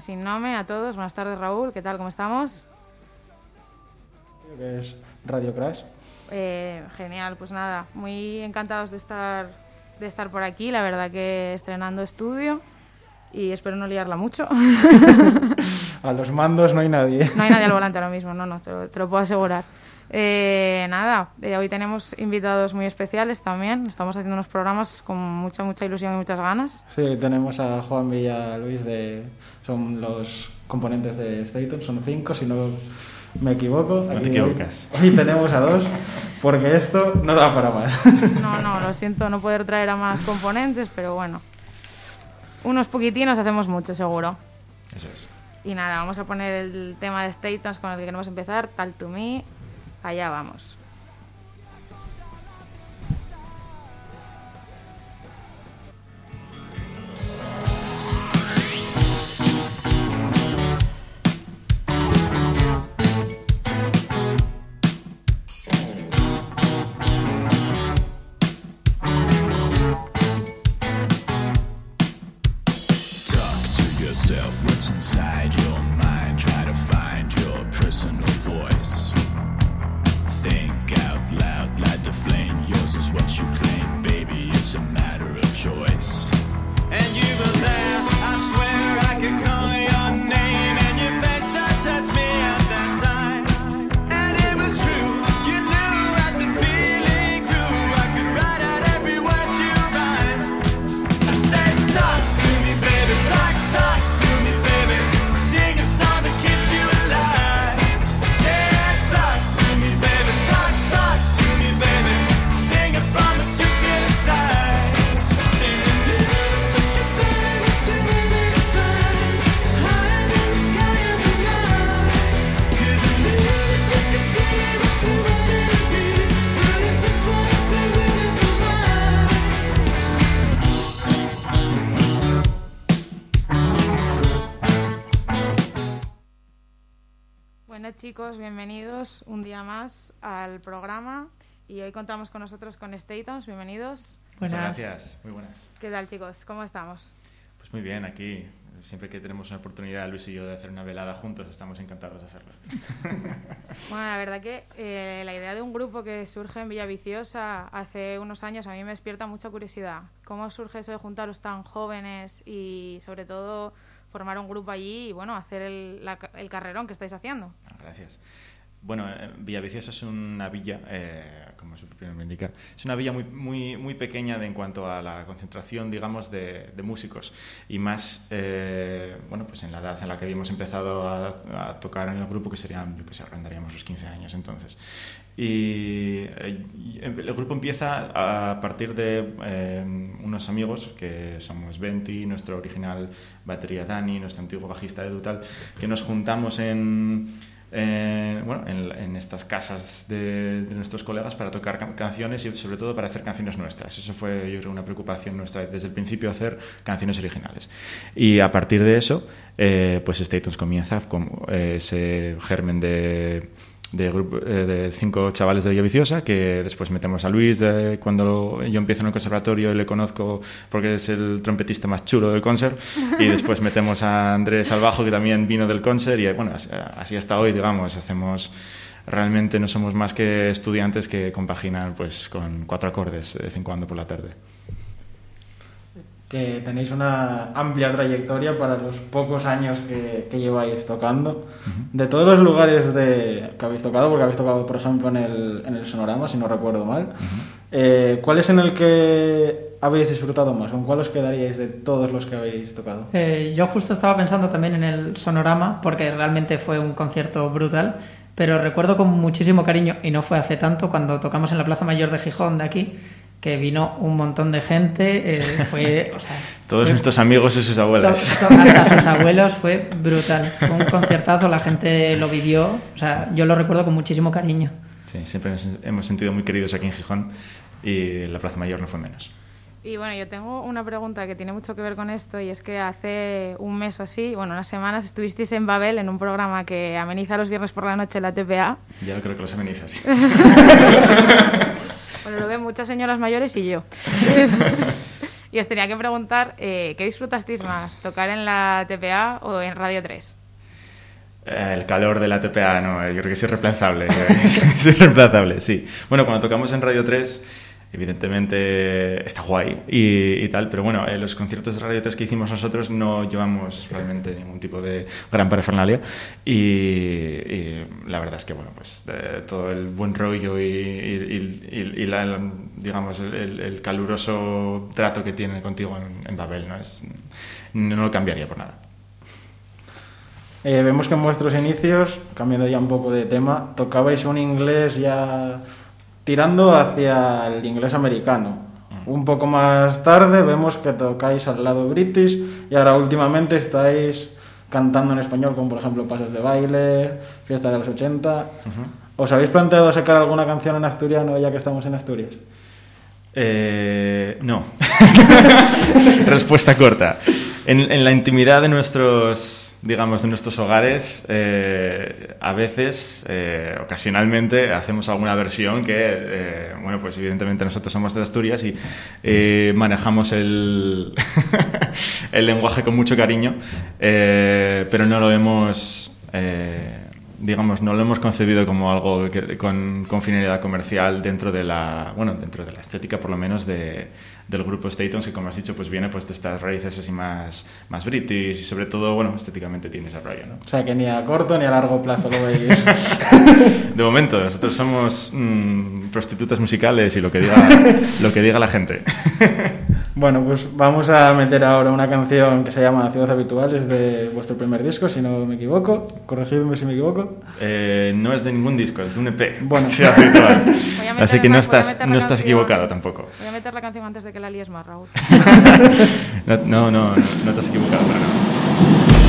en Sin Nome a todos. Buenas tardes, Raúl. ¿Qué tal? ¿Cómo estamos? Creo que es Radio Crash. Eh, genial, pues nada, muy encantados de estar, de estar por aquí. La verdad que estrenando estudio y espero no liarla mucho. A los mandos no hay nadie. No hay nadie al volante ahora mismo, no, no, te lo, te lo puedo asegurar. Eh, nada, eh, hoy tenemos invitados muy especiales también. Estamos haciendo unos programas con mucha, mucha ilusión y muchas ganas. Sí, tenemos a Juan Villa Luis de. Son los componentes de Staton, son cinco, si no me equivoco. No te Aquí equivocas. Hoy, hoy tenemos a dos, porque esto no da para más. No, no, lo siento no poder traer a más componentes, pero bueno. Unos poquitinos hacemos mucho, seguro. Eso es. Y nada, vamos a poner el tema de Statons con el que queremos empezar, Tal to Me. Allá vamos. Bueno chicos, bienvenidos un día más al programa. Y hoy contamos con nosotros con Statons. Bienvenidos. Muchas gracias. Muy buenas. ¿Qué tal chicos? ¿Cómo estamos? Pues muy bien, aquí siempre que tenemos una oportunidad, Luis y yo, de hacer una velada juntos, estamos encantados de hacerlo. Bueno, la verdad que eh, la idea de un grupo que surge en Villaviciosa hace unos años a mí me despierta mucha curiosidad. ¿Cómo surge eso de juntaros tan jóvenes y sobre todo formar un grupo allí y bueno, hacer el, la el carrerón que estáis haciendo? Gracias. Bueno, eh, Villaviciosa es una villa, eh, como su propio nombre indica, es una villa muy, muy, muy pequeña de, en cuanto a la concentración, digamos, de, músicos. Y más, eh, bueno, pues en la edad en la que habíamos empezado a, tocar en el grupo, que serían, yo que sé, rondaríamos los 15 años entonces. Y eh, y el grupo empieza a partir de unos amigos, que somos Venti, nuestro original batería Dani, nuestro antiguo bajista Edu tal, que nos juntamos en eh, bueno, en, en estas casas de, de nuestros colegas para tocar can- canciones y sobre todo para hacer canciones nuestras. Eso fue, yo creo, una preocupación nuestra desde el principio, hacer canciones originales. Y a partir de eso, eh, pues Statons comienza con eh, ese germen de, de, grupo, eh, de cinco chavales de Villaviciosa, que después metemos a Luis de, cuando yo empiezo en el conservatorio y le conozco porque es el trompetista más chulo del concert, y después metemos a Andrés Salvajo, que también vino del concert, y bueno, así, así hasta hoy, digamos, hacemos... Realmente no somos más que estudiantes que compaginan pues con cuatro acordes de vez en cuando por la tarde. Que tenéis una amplia trayectoria para los pocos años que, que lleváis tocando. De todos los lugares de, que habéis tocado, porque habéis tocado, por ejemplo, en el, en el Sonorama, si no recuerdo mal, eh, ¿cuál es en el que habéis disfrutado más? ¿Con cuál os quedaríais de todos los que habéis tocado? Eh, yo justo estaba pensando también en el Sonorama, porque realmente fue un concierto brutal, pero recuerdo con muchísimo cariño, y no fue hace tanto, cuando tocamos en la Plaza Mayor de Gijón, de aquí, que vino un montón de gente, eh, fue... O sea, Todos fue- nuestros amigos y sus abuelas. to- to- hasta sus abuelos fue brutal. Fue un conciertazo, la gente lo vivió, o sea, yo lo recuerdo con muchísimo cariño. Sí, siempre nos hemos sentido muy queridos aquí en Gijón y la Plaza Mayor no fue menos. Y bueno, yo tengo una pregunta que tiene mucho que ver con esto y es que hace un mes o así, bueno, unas semanas estuvisteis en Babel en un programa que ameniza los viernes por la noche la TPA. Ya no creo que los ameniza así. Bueno, lo ven muchas señoras mayores y yo. Y os tenía que preguntar, eh, ¿qué disfrutasteis más? ¿Tocar en la TPA o en Radio 3? Eh, El calor de la TPA, no, yo creo que es irreemplazable. es irreemplazable, sí. Bueno, cuando tocamos en Radio 3, evidentemente está guay y, y tal, pero bueno, eh, los conciertos de Radio 3 que hicimos nosotros no llevamos realmente ningún tipo de gran parafernalia y, y la verdad es que, bueno, pues eh, todo el buen rollo y, y- la, la- digamos, el, el- el caluroso trato que tiene contigo en, en Babel, ¿no? Es, no lo cambiaría por nada. Eh, vemos que en vuestros inicios, cambiando ya un poco de tema, tocabais un inglés ya tirando hacia el inglés americano. Un poco más tarde vemos que tocáis al lado british y ahora últimamente estáis cantando en español, como por ejemplo Pasos de Baile, Fiesta de los 80. ¿Os habéis planteado sacar alguna canción en asturiano ya que estamos en Asturias? Eh, no. Respuesta corta. En, la intimidad de nuestros, digamos, de nuestros hogares, eh, a veces, eh, ocasionalmente, hacemos alguna versión que, eh, bueno, pues evidentemente nosotros somos de Asturias y manejamos el, lenguaje con mucho cariño, pero no lo hemos... digamos, no lo hemos concebido como algo que- con, con finalidad comercial dentro de la, bueno, dentro de la estética por lo menos de, del grupo Statons, que como has dicho, pues viene pues de estas raíces así más, más british y sobre todo, bueno, estéticamente tiene ese rollo, ¿no? O sea que ni a corto ni a largo plazo lo veis. De momento, nosotros somos mm, prostitutas musicales y lo que diga, lo que diga la gente. Bueno, pues vamos a meter ahora una canción que se llama Ciudad Habitual, es de vuestro primer disco, si no me equivoco. Corregidme si me equivoco. Eh, no es de ningún disco, es de un EP. Bueno. Ciudad Habitual. Voy a meter Así que no estás, no estás equivocado tampoco. Voy a meter la canción antes de que la líes más, Raúl. No, no, no, no te has equivocado para nada.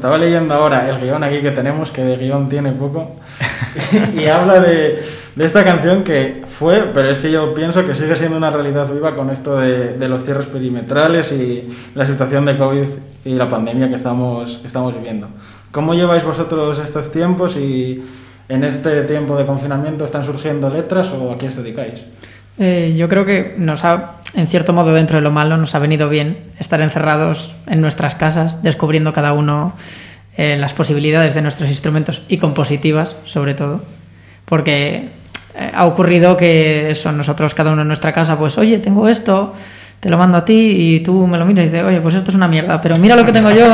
Estaba leyendo ahora el guion aquí que tenemos, que de guion tiene poco, y habla de, de esta canción que fue, pero es que yo pienso que sigue siendo una realidad viva con esto de, de los cierres perimetrales y la situación de COVID y la pandemia que estamos, que estamos viviendo. ¿Cómo lleváis vosotros estos tiempos y en este tiempo de confinamiento están surgiendo letras o a qué os dedicáis? Eh, yo creo que nos ha, en cierto modo, dentro de lo malo, nos ha venido bien estar encerrados en nuestras casas, descubriendo cada uno eh, las posibilidades de nuestros instrumentos y compositivas, sobre todo, porque eh, ha ocurrido que eso, nosotros cada uno en nuestra casa, pues, oye, tengo esto, te lo mando a ti y tú me lo miras y dices, oye, pues esto es una mierda, pero mira lo que tengo yo.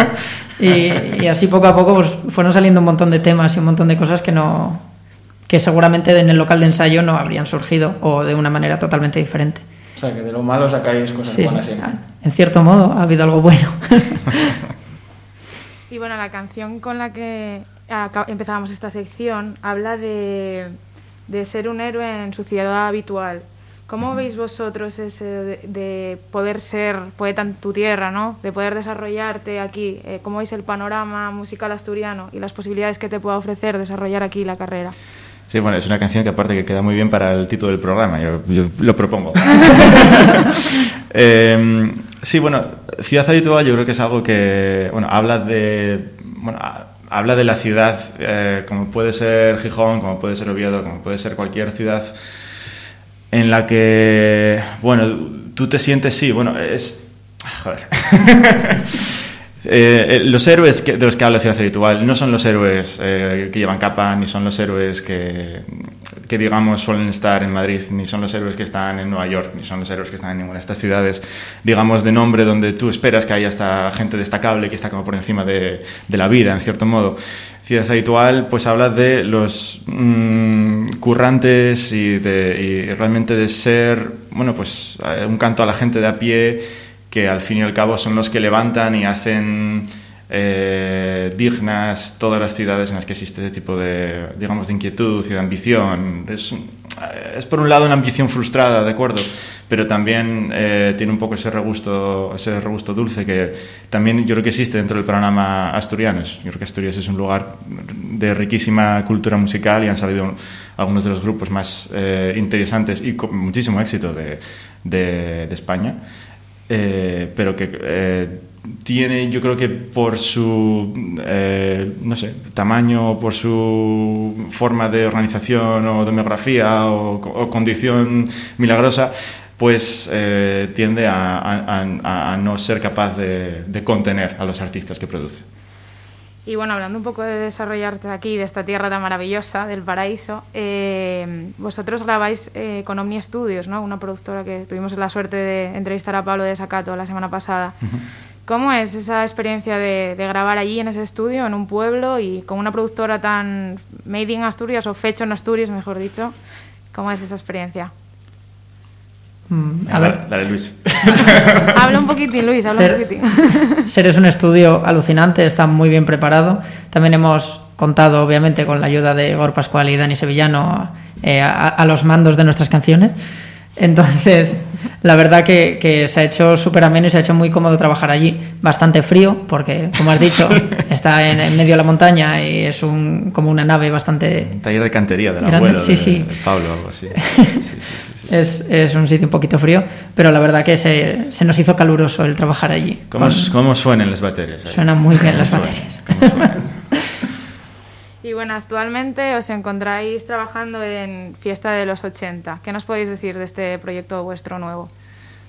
Y, y así poco a poco pues, fueron saliendo un montón de temas y un montón de cosas que no que seguramente en el local de ensayo no habrían surgido o de una manera totalmente diferente. O sea, que de lo malo sacáis cosas Sí, buenas en cierto modo ha habido algo bueno. Y bueno, la canción con la que empezábamos esta sección habla de, de ser un héroe en su ciudad habitual. ¿Cómo veis vosotros ese de, de poder ser poeta en tu tierra, ¿no? de poder desarrollarte aquí? Eh, ¿Cómo veis el panorama musical asturiano y las posibilidades que te pueda ofrecer desarrollar aquí la carrera? Sí, bueno, es una canción que aparte que queda muy bien para el título del programa, yo, yo lo propongo. Eh, sí, bueno, ciudad habitual yo creo que es algo que, bueno, habla de, bueno, a- habla de la ciudad, eh, como puede ser Gijón, como puede ser Oviedo, como puede ser cualquier ciudad en la que, bueno, tú te sientes, sí, bueno, es... Joder. Eh, eh, los héroes de los que habla Ciudad Habitual no son los héroes eh, que llevan capa, ni son los héroes que, digamos, suelen estar en Madrid, ni son los héroes que están en Nueva York, ni son los héroes que están en ninguna de estas ciudades, digamos, de nombre donde tú esperas que haya esta gente destacable que está como por encima de, la vida, en cierto modo. Ciudad Habitual, pues habla de los mm, currantes y, y realmente de ser, bueno, pues un canto a la gente de a pie que al fin y al cabo son los que levantan y hacen eh, dignas todas las ciudades en las que existe ese tipo de, digamos, de inquietud y de ambición. Es, es por un lado una ambición frustrada, ¿de acuerdo? Pero también eh, tiene un poco ese regusto, ese regusto dulce que también yo creo que existe dentro del panorama asturiano. Yo creo que Asturias es un lugar de riquísima cultura musical y han salido algunos de los grupos más eh, interesantes y con muchísimo éxito de, de, de España eh, pero que eh, tiene, yo creo que por su, eh, no sé, tamaño, por su forma de organización o demografía o, condición milagrosa, pues eh, tiende a no ser capaz de, de contener a los artistas que produce. Y bueno, hablando un poco de desarrollarte aquí, de esta tierra tan maravillosa, del paraíso, eh, vosotros grabáis eh, con Omni Studios, ¿no? Una productora que tuvimos la suerte de entrevistar a Pablo de Sacato la semana pasada. ¿Cómo es esa experiencia de, de grabar allí en ese estudio, en un pueblo, y con una productora tan made in Asturias, o fecho en Asturias, mejor dicho? ¿Cómo es esa experiencia? Mm, A Dale- ver, Dale, Luis. habla un poquitín, Luis, habla Ser- un poquitín. Ser es un estudio alucinante, está muy bien preparado. También hemos contado, obviamente, con la ayuda de Igor Pascual y Dani Sevillano eh, a, a los mandos de nuestras canciones. Entonces, la verdad que, que se ha hecho súper ameno y se ha hecho muy cómodo trabajar allí. Bastante frío, porque, como has dicho, está en, en medio de la montaña y es un, como una nave bastante Un taller de cantería del Grande, abuelo sí, de, sí. de Pablo algo así. Sí, sí, sí, sí. Es, es un sitio un poquito frío, pero la verdad que se, se nos hizo caluroso el trabajar allí. ¿Cómo, Con- cómo suenan las baterías? ahí? Suenan muy bien las baterías. Y bueno, actualmente os encontráis trabajando en Fiesta de los 80. ¿Qué nos podéis decir de este proyecto vuestro nuevo?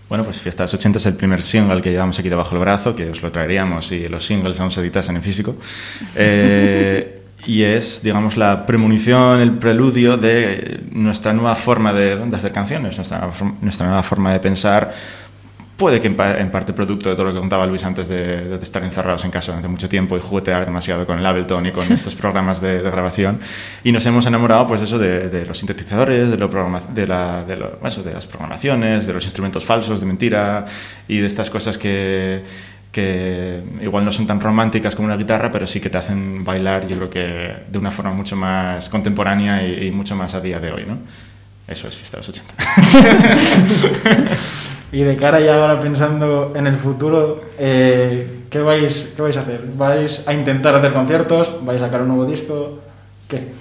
Bueno, pues Fiesta de los 80 es el primer single que llevamos aquí debajo del brazo, que os lo traeríamos si los singles aún se editasen en físico. Eh, y es, digamos, la premonición, el preludio de nuestra nueva forma de, de hacer canciones, nuestra, nuestra nueva forma de pensar. Puede que en, pa- en parte producto de todo lo que contaba Luis antes de, de estar encerrados en casa durante mucho tiempo y juguetear demasiado con el Ableton y con estos programas de, de grabación. Y nos hemos enamorado, pues eso, de, los sintetizadores, de, lo programa- de, la- de lo- eso, de las programaciones, de los instrumentos falsos, de mentira y de estas cosas que, que igual no son tan románticas como una guitarra, pero sí que te hacen bailar, yo creo que de una forma mucho más contemporánea y, mucho más a día de hoy, ¿no? Eso es Fiesta de los 80. Y de cara ya ahora pensando en el futuro, eh, ¿qué, vais, ¿qué vais a hacer? ¿Vais a intentar hacer conciertos? ¿Vais a sacar un nuevo disco? ¿Qué?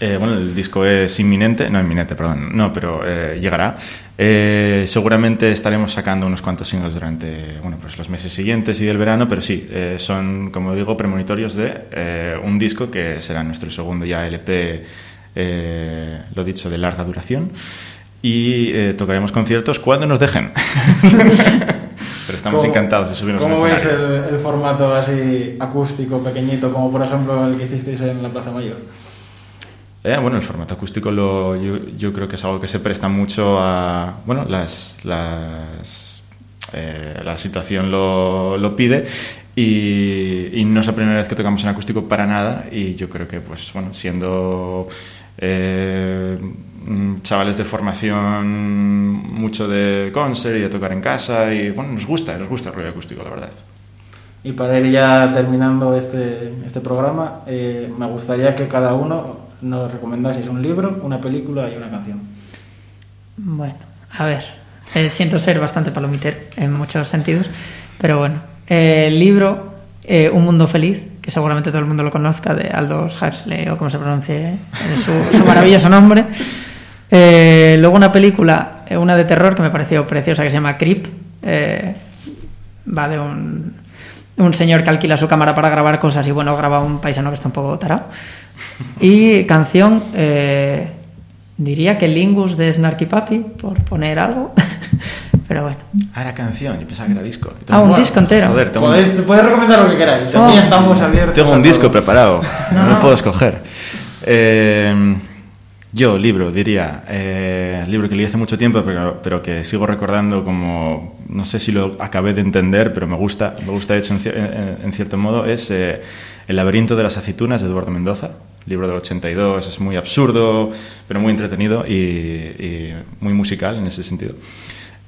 Eh, bueno, el disco es inminente, no inminente, perdón, no, pero eh, llegará. Eh, seguramente estaremos sacando unos cuantos singles durante bueno, pues los meses siguientes y del verano, pero sí, eh, son, como digo, premonitorios de eh, un disco que será nuestro segundo ya LP, eh, lo dicho, de larga duración. Y tocaremos conciertos cuando nos dejen. pero estamos ¿Cómo- encantados de subirnos al ¿Cómo veis escenario. el, el formato así acústico, pequeñito, como por ejemplo el que hicisteis en la Plaza Mayor? Eh, bueno, el formato acústico lo, yo, creo que es algo que se presta mucho a... Bueno, las, las, eh, la situación lo, lo pide y, no es la primera vez que tocamos en acústico para nada y yo creo que, pues, bueno, siendo eh, mm, chavales de formación mucho de concert y de tocar en casa y, bueno, nos gusta, nos gusta el rollo acústico, la verdad. Y para ir ya terminando este, este programa, me gustaría que cada uno nos recomendaseis un libro, una película y una canción. Bueno, a ver, eh, siento ser bastante palomitero en muchos sentidos, pero bueno, eh, el libro eh, Un Mundo Feliz, que seguramente todo el mundo lo conozca, de Aldous Huxley o como se pronuncie su, su maravilloso nombre. Eh, luego una película, eh, una de terror que me pareció preciosa, que se llama Creep. Eh, va de un, un señor que alquila su cámara para grabar cosas y bueno, graba un paisano que está un poco tarado. Y canción, eh, diría que Lingus de Snarky Papi, por poner algo. Pero bueno. Ah, era canción, yo pensaba que era disco. Ah, un disco entero. Joder, tengo, un, podéis recomendar lo que queráis. Oh. Aquí estamos abiertos. tengo un disco todo. preparado, no, No. lo puedo escoger. Eh, yo, libro, diría. Eh, libro que leí hace mucho tiempo, pero, pero que sigo recordando como. No sé si lo acabé de entender, pero me gusta. Me gusta, de hecho, en, en- en cierto modo. Es eh, El laberinto de las aceitunas de Eduardo Mendoza. Libro del 82. Es muy absurdo, pero muy entretenido y, y muy musical en ese sentido.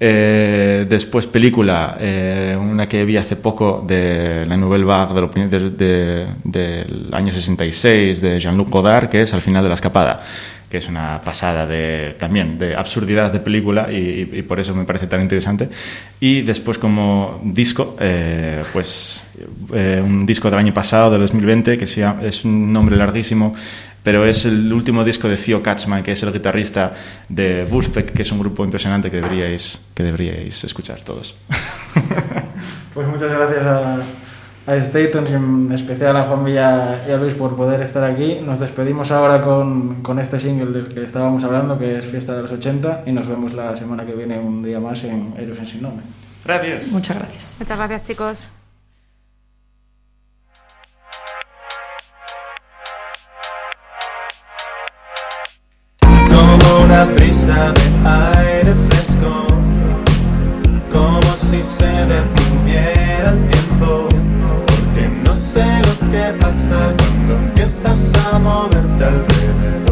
Eh, después película, eh, una que vi hace poco de la Nouvelle Vague de prim- de- de- del año 66 de Jean-Luc Godard, que es Al final de la escapada, que es una pasada de, también de absurdidad de película y, y- por eso me parece tan interesante. Y después como disco, eh, pues eh, un disco del año pasado, del 2020, que se llama- es un nombre larguísimo, pero es el último disco de Theo Katzman, que es el guitarrista de Wolfpack, que es un grupo impresionante que deberíais, que deberíais escuchar todos. Pues muchas gracias a, a Statons y en especial a Juan Villa y a Luis por poder estar aquí. Nos despedimos ahora con, con este single del que estábamos hablando, que es Fiesta de los 80, y nos vemos la semana que viene un día más en Héroes en Sin Nombre. Gracias. Muchas gracias. Muchas gracias, chicos. como una brisa de aire fresco, como si se detuviera el tiempo, pasa cuando empiezas a moverte alrededor.